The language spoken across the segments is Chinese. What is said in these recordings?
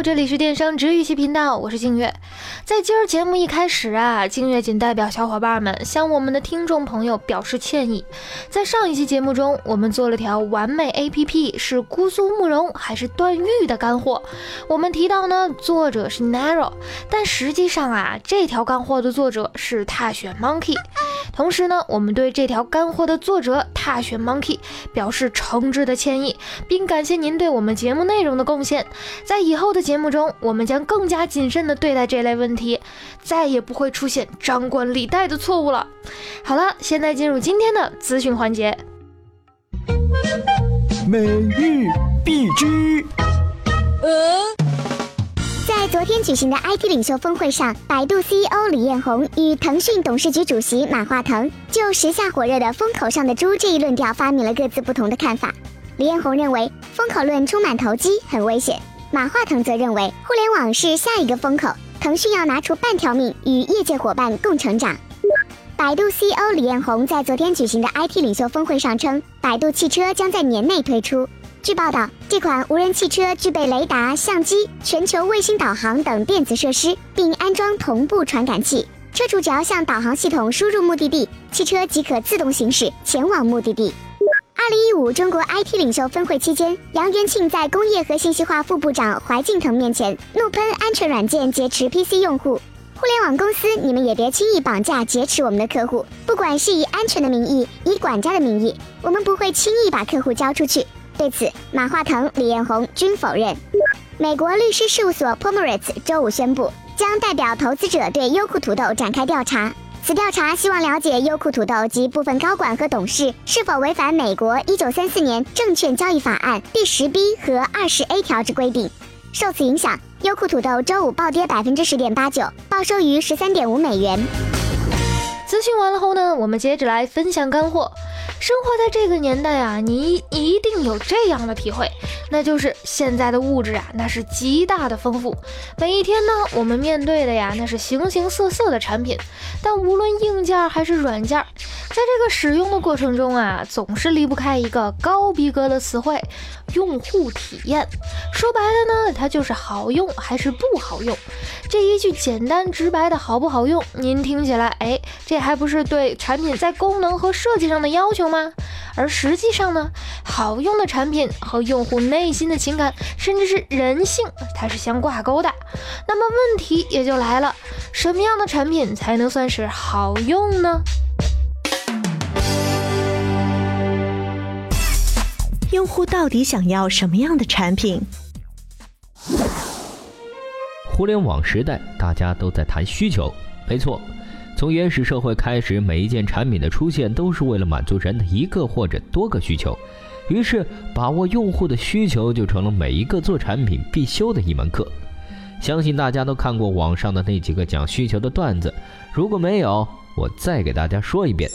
这里是电商治愈系频道，我是静月。在今儿节目一开始啊，静月仅代表小伙伴们向我们的听众朋友表示歉意。在上一期节目中，我们做了条完美 APP 是姑苏慕容还是段誉的干货。我们提到呢，作者是 Narrow，但实际上啊，这条干货的作者是踏雪 Monkey。同时呢，我们对这条干货的作者踏雪 Monkey 表示诚挚的歉意，并感谢您对我们节目内容的贡献。在以后的节目中，我们将更加谨慎地对待这类问题，再也不会出现张冠李戴的错误了。好了，现在进入今天的资讯环节。每日举行的 IT 领袖峰会上，百度 CEO 李彦宏与腾讯董事局主席马化腾就时下火热的“风口上的猪”这一论调发明了各自不同的看法。李彦宏认为风口论充满投机，很危险；马化腾则认为互联网是下一个风口，腾讯要拿出半条命与业界伙伴共成长。百度 CEO 李彦宏在昨天举行的 IT 领袖峰会上称，百度汽车将在年内推出。据报道，这款无人汽车具备雷达、相机、全球卫星导航等电子设施，并安装同步传感器。车主只要向导航系统输入目的地，汽车即可自动行驶前往目的地。二零一五中国 IT 领袖峰会期间，杨元庆在工业和信息化副部长怀敬腾面前怒喷安全软件劫持 PC 用户。互联网公司，你们也别轻易绑架劫持我们的客户，不管是以安全的名义，以管家的名义，我们不会轻易把客户交出去。对此，马化腾、李彦宏均否认。美国律师事务所 Pomeritz 周五宣布，将代表投资者对优酷土豆展开调查。此调查希望了解优酷土豆及部分高管和董事是否违反美国1934年证券交易法案第十 B 和二十 A 条之规定。受此影响，优酷土豆周五暴跌百分之十点八九，报收于十三点五美元。资讯完了后呢，我们接着来分享干货。生活在这个年代啊，你一定有这样的体会，那就是现在的物质啊，那是极大的丰富。每一天呢，我们面对的呀，那是形形色色的产品。但无论硬件还是软件，在这个使用的过程中啊，总是离不开一个高逼格的词汇——用户体验。说白了呢，它就是好用还是不好用。这一句简单直白的好不好用，您听起来，哎，这还不是对产品在功能和设计上的要求？吗？而实际上呢，好用的产品和用户内心的情感，甚至是人性，它是相挂钩的。那么问题也就来了，什么样的产品才能算是好用呢？用户到底想要什么样的产品？互联网时代，大家都在谈需求，没错。从原始社会开始，每一件产品的出现都是为了满足人的一个或者多个需求，于是把握用户的需求就成了每一个做产品必修的一门课。相信大家都看过网上的那几个讲需求的段子，如果没有，我再给大家说一遍。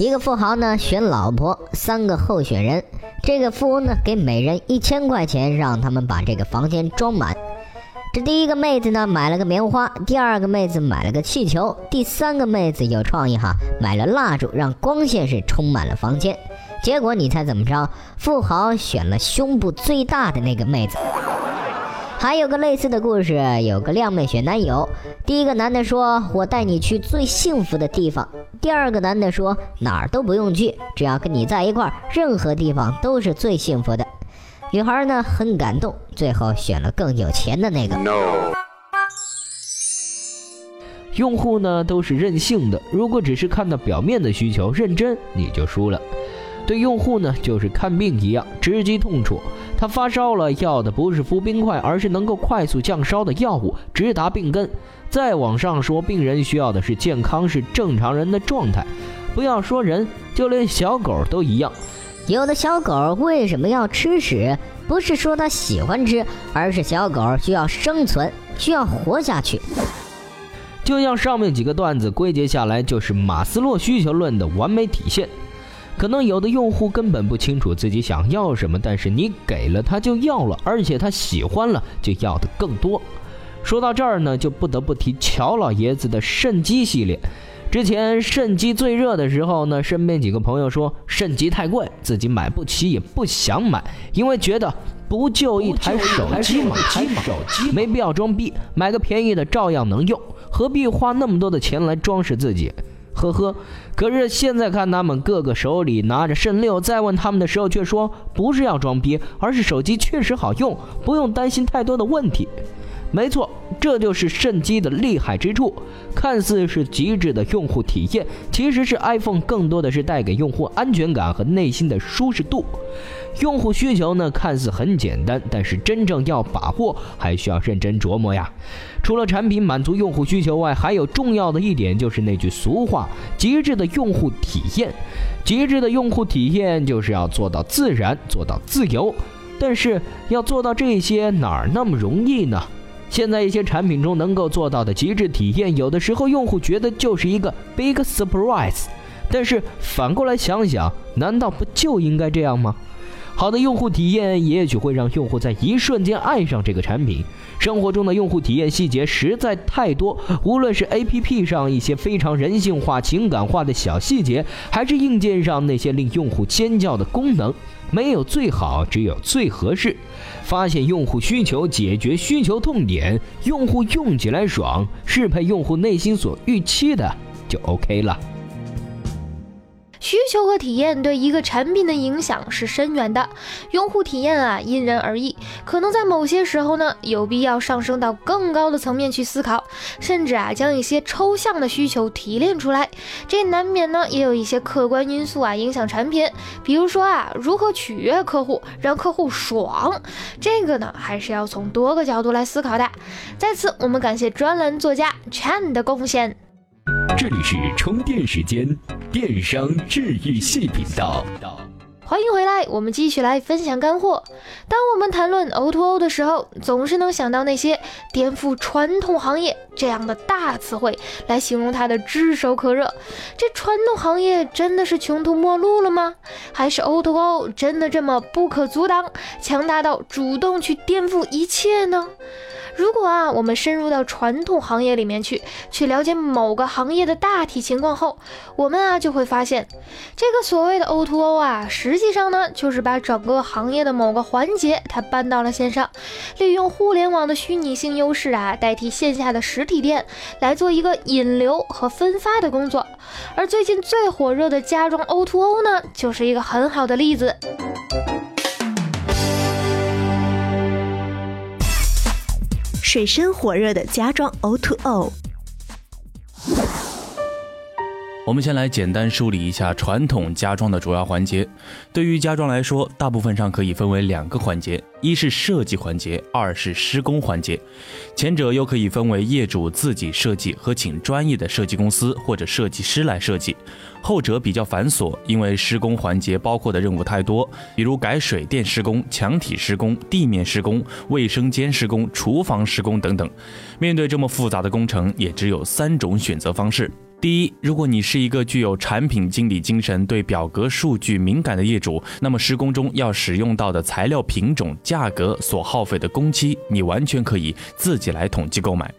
一个富豪呢选老婆，三个候选人，这个富翁呢给每人一千块钱，让他们把这个房间装满。这第一个妹子呢买了个棉花，第二个妹子买了个气球，第三个妹子有创意哈，买了蜡烛，让光线是充满了房间。结果你猜怎么着？富豪选了胸部最大的那个妹子。还有个类似的故事，有个靓妹选男友，第一个男的说：“我带你去最幸福的地方。”第二个男的说：“哪儿都不用去，只要跟你在一块儿，任何地方都是最幸福的。”女孩呢很感动，最后选了更有钱的那个。用户呢都是任性的，如果只是看到表面的需求，认真你就输了。对用户呢就是看病一样，直击痛处。他发烧了，要的不是敷冰块，而是能够快速降烧的药物，直达病根。再往上说，病人需要的是健康，是正常人的状态。不要说人，就连小狗都一样。有的小狗为什么要吃屎？不是说它喜欢吃，而是小狗需要生存，需要活下去。就像上面几个段子归结下来，就是马斯洛需求论的完美体现。可能有的用户根本不清楚自己想要什么，但是你给了他就要了，而且他喜欢了就要的更多。说到这儿呢，就不得不提乔老爷子的肾机系列。之前肾机最热的时候呢，身边几个朋友说肾机太贵，自己买不起也不想买，因为觉得不就一台手机嘛，没必要装逼，买个便宜的照样能用，何必花那么多的钱来装饰自己？呵呵。可是现在看他们个个手里拿着肾六，再问他们的时候却说不是要装逼，而是手机确实好用，不用担心太多的问题。没错，这就是肾机的厉害之处。看似是极致的用户体验，其实是 iPhone 更多的是带给用户安全感和内心的舒适度。用户需求呢，看似很简单，但是真正要把握，还需要认真琢磨呀。除了产品满足用户需求外，还有重要的一点就是那句俗话：极致的用户体验。极致的用户体验就是要做到自然，做到自由。但是要做到这些，哪儿那么容易呢？现在一些产品中能够做到的极致体验，有的时候用户觉得就是一个 big surprise。但是反过来想想，难道不就应该这样吗？好的用户体验也许会让用户在一瞬间爱上这个产品。生活中的用户体验细节实在太多，无论是 APP 上一些非常人性化、情感化的小细节，还是硬件上那些令用户尖叫的功能。没有最好，只有最合适。发现用户需求，解决需求痛点，用户用起来爽，适配用户内心所预期的，就 OK 了。需求和体验对一个产品的影响是深远的，用户体验啊因人而异，可能在某些时候呢有必要上升到更高的层面去思考，甚至啊将一些抽象的需求提炼出来，这难免呢也有一些客观因素啊影响产品，比如说啊如何取悦客户，让客户爽，这个呢还是要从多个角度来思考的。在此，我们感谢专栏作家 Chan 的贡献。这里是充电时间，电商治愈系频道。欢迎回来，我们继续来分享干货。当我们谈论 O2O 的时候，总是能想到那些颠覆传统行业这样的大词汇来形容它的炙手可热。这传统行业真的是穷途末路了吗？还是 O2O 真的这么不可阻挡，强大到主动去颠覆一切呢？如果啊，我们深入到传统行业里面去，去了解某个行业的大体情况后，我们啊就会发现，这个所谓的 O2O 啊，实际上呢，就是把整个行业的某个环节它搬到了线上，利用互联网的虚拟性优势啊，代替线下的实体店来做一个引流和分发的工作。而最近最火热的家装 O2O 呢，就是一个很好的例子。水深火热的家装 O2O。我们先来简单梳理一下传统家装的主要环节。对于家装来说，大部分上可以分为两个环节：一是设计环节，二是施工环节。前者又可以分为业主自己设计和请专业的设计公司或者设计师来设计。后者比较繁琐，因为施工环节包括的任务太多，比如改水电施工、墙体施工、地面施工、卫生间施工、厨房施工等等。面对这么复杂的工程，也只有三种选择方式。第一，如果你是一个具有产品经理精神、对表格数据敏感的业主，那么施工中要使用到的材料品种、价格、所耗费的工期，你完全可以自己来统计购买。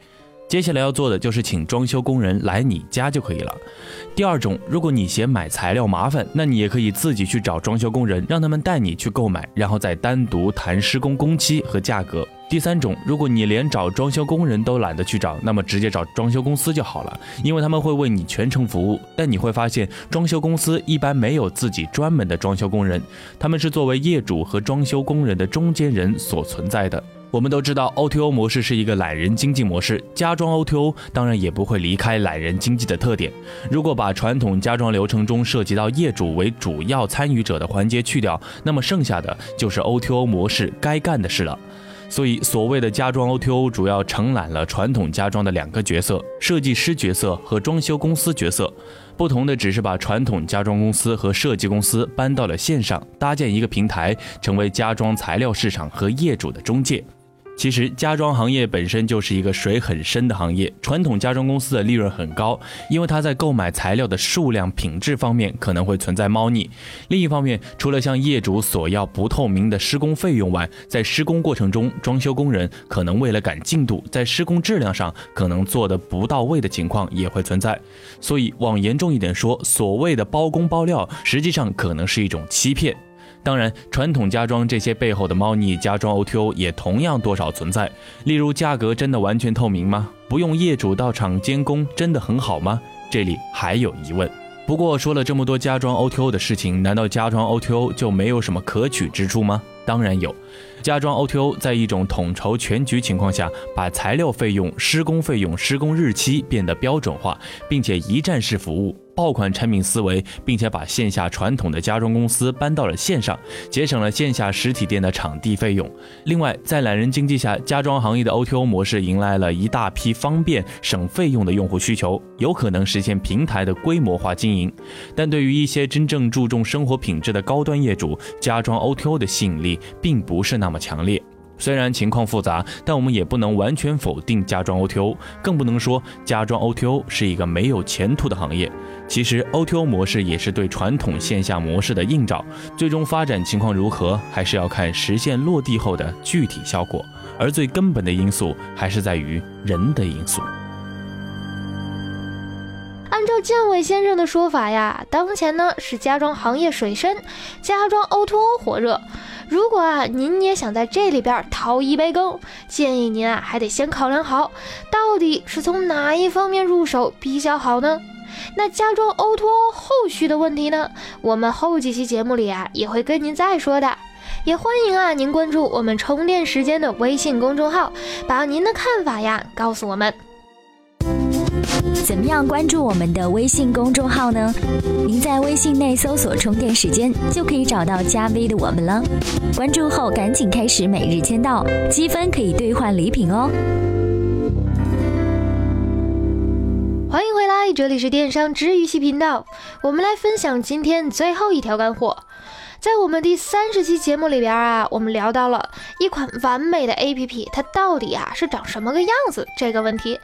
接下来要做的就是请装修工人来你家就可以了。第二种，如果你嫌买材料麻烦，那你也可以自己去找装修工人，让他们带你去购买，然后再单独谈施工工期和价格。第三种，如果你连找装修工人都懒得去找，那么直接找装修公司就好了，因为他们会为你全程服务。但你会发现，装修公司一般没有自己专门的装修工人，他们是作为业主和装修工人的中间人所存在的。我们都知道，O2O 模式是一个懒人经济模式，家装 O2O 当然也不会离开懒人经济的特点。如果把传统家装流程中涉及到业主为主要参与者的环节去掉，那么剩下的就是 O2O 模式该干的事了。所以，所谓的家装 O2O 主要承揽了传统家装的两个角色：设计师角色和装修公司角色。不同的只是把传统家装公司和设计公司搬到了线上，搭建一个平台，成为家装材料市场和业主的中介。其实，家装行业本身就是一个水很深的行业。传统家装公司的利润很高，因为它在购买材料的数量、品质方面可能会存在猫腻。另一方面，除了向业主索要不透明的施工费用外，在施工过程中，装修工人可能为了赶进度，在施工质量上可能做得不到位的情况也会存在。所以，往严重一点说，所谓的包工包料，实际上可能是一种欺骗。当然，传统家装这些背后的猫腻，家装 OTO 也同样多少存在。例如，价格真的完全透明吗？不用业主到场监工，真的很好吗？这里还有疑问。不过，说了这么多家装 OTO 的事情，难道家装 OTO 就没有什么可取之处吗？当然有。家装 OTO 在一种统筹全局情况下，把材料费用、施工费用、施工日期变得标准化，并且一站式服务。爆款产品思维，并且把线下传统的家装公司搬到了线上，节省了线下实体店的场地费用。另外，在懒人经济下，家装行业的 OTO 模式迎来了一大批方便省费用的用户需求，有可能实现平台的规模化经营。但对于一些真正注重生活品质的高端业主，家装 OTO 的吸引力并不是那么强烈。虽然情况复杂，但我们也不能完全否定家装 OTO，更不能说家装 OTO 是一个没有前途的行业。其实 OTO 模式也是对传统线下模式的映照，最终发展情况如何，还是要看实现落地后的具体效果。而最根本的因素还是在于人的因素。按照建伟先生的说法呀，当前呢是家装行业水深，家装 OTO 火热。如果啊您也想在这里边掏一杯羹，建议您啊还得先考量好，到底是从哪一方面入手比较好呢？那家装 O2O 后续的问题呢？我们后几期节目里啊也会跟您再说的。也欢迎啊您关注我们充电时间的微信公众号，把您的看法呀告诉我们。怎么样关注我们的微信公众号呢？您在微信内搜索“充电时间”就可以找到加 V 的我们了。关注后赶紧开始每日签到，积分可以兑换礼品哦。欢迎回来，这里是电商知鱼系频道，我们来分享今天最后一条干货。在我们第三十期节目里边啊，我们聊到了一款完美的 APP，它到底啊是长什么个样子这个问题。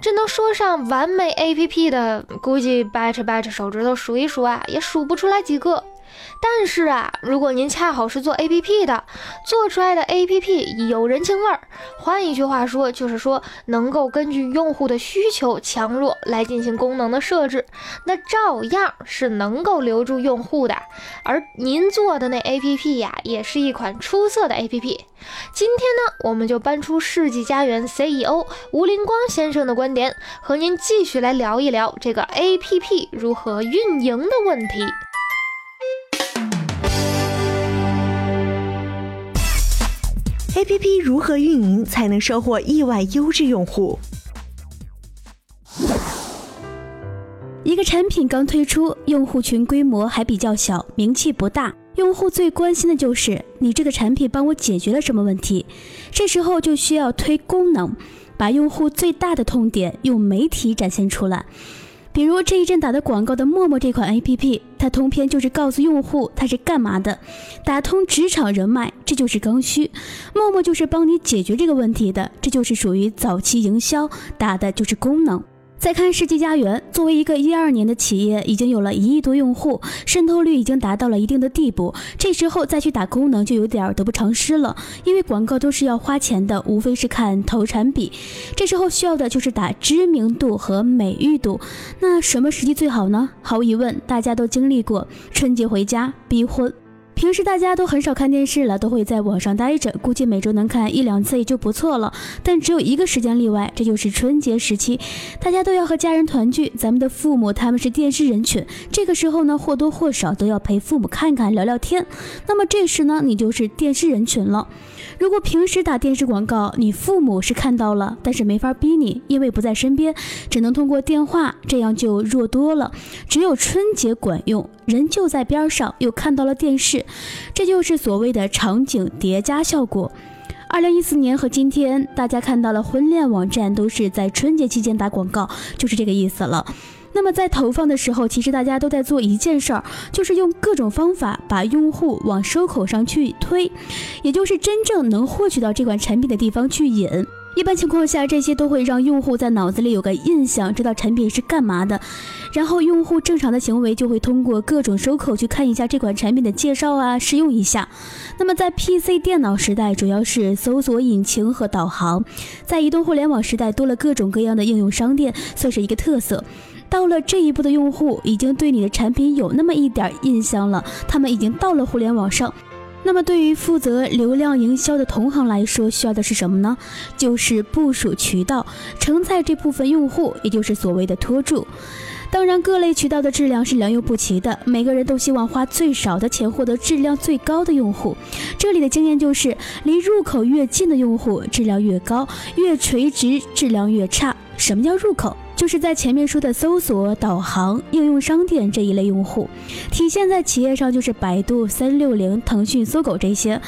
这能说上完美 APP 的，估计掰扯掰扯手指头数一数啊，也数不出来几个。但是啊，如果您恰好是做 APP 的，做出来的 APP 有人情味儿，换一句话说，就是说能够根据用户的需求强弱来进行功能的设置，那照样是能够留住用户的。而您做的那 APP 呀，也是一款出色的 APP。今天呢，我们就搬出世纪佳缘 CEO 吴林光先生的观点，和您继续来聊一聊这个 APP 如何运营的问题。APP 如何运营才能收获意外优质用户？一个产品刚推出，用户群规模还比较小，名气不大，用户最关心的就是你这个产品帮我解决了什么问题。这时候就需要推功能，把用户最大的痛点用媒体展现出来。比如这一阵打的广告的陌陌这款 APP，它通篇就是告诉用户它是干嘛的，打通职场人脉，这就是刚需。陌陌就是帮你解决这个问题的，这就是属于早期营销，打的就是功能。再看世纪佳缘，作为一个一二年的企业，已经有了一亿多用户，渗透率已经达到了一定的地步。这时候再去打功能，就有点得不偿失了，因为广告都是要花钱的，无非是看投产比。这时候需要的就是打知名度和美誉度。那什么时机最好呢？毫无疑问，大家都经历过春节回家逼婚。平时大家都很少看电视了，都会在网上待着，估计每周能看一两次也就不错了。但只有一个时间例外，这就是春节时期，大家都要和家人团聚。咱们的父母他们是电视人群，这个时候呢或多或少都要陪父母看看聊聊天。那么这时呢，你就是电视人群了。如果平时打电视广告，你父母是看到了，但是没法逼你，因为不在身边，只能通过电话，这样就弱多了。只有春节管用，人就在边上，又看到了电视，这就是所谓的场景叠加效果。二零一四年和今天，大家看到了婚恋网站都是在春节期间打广告，就是这个意思了。那么在投放的时候，其实大家都在做一件事儿，就是用各种方法把用户往收口上去推，也就是真正能获取到这款产品的地方去引。一般情况下，这些都会让用户在脑子里有个印象，知道产品是干嘛的。然后用户正常的行为就会通过各种收口去看一下这款产品的介绍啊，试用一下。那么在 PC 电脑时代，主要是搜索引擎和导航；在移动互联网时代，多了各种各样的应用商店，算是一个特色。到了这一步的用户，已经对你的产品有那么一点印象了，他们已经到了互联网上。那么对于负责流量营销的同行来说，需要的是什么呢？就是部署渠道，承载这部分用户，也就是所谓的托住。当然，各类渠道的质量是良莠不齐的，每个人都希望花最少的钱获得质量最高的用户。这里的经验就是，离入口越近的用户质量越高，越垂直质量越差。什么叫入口？就是在前面说的搜索、导航、应用商店这一类用户，体现在企业上就是百度、三六零、腾讯、搜狗这些。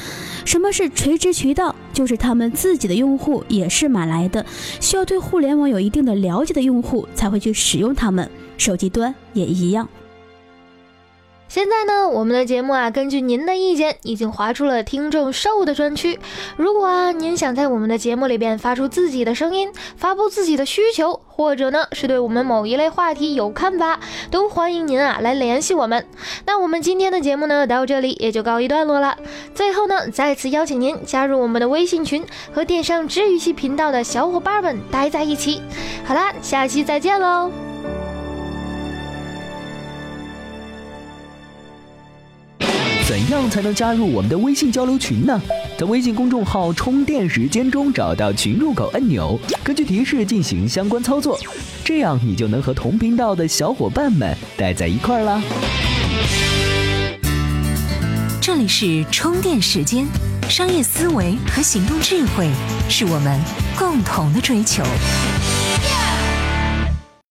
什么是垂直渠道？就是他们自己的用户也是买来的，需要对互联网有一定的了解的用户才会去使用他们。手机端也一样。现在呢，我们的节目啊，根据您的意见，已经划出了听众售的专区。如果啊，您想在我们的节目里边发出自己的声音，发布自己的需求，或者呢，是对我们某一类话题有看法，都欢迎您啊来联系我们。那我们今天的节目呢，到这里也就告一段落了。最后呢，再次邀请您加入我们的微信群，和电商治愈系频道的小伙伴们待在一起。好啦，下期再见喽。怎样才能加入我们的微信交流群呢？在微信公众号“充电时间”中找到群入口按钮，根据提示进行相关操作，这样你就能和同频道的小伙伴们待在一块儿啦。这里是充电时间，商业思维和行动智慧是我们共同的追求。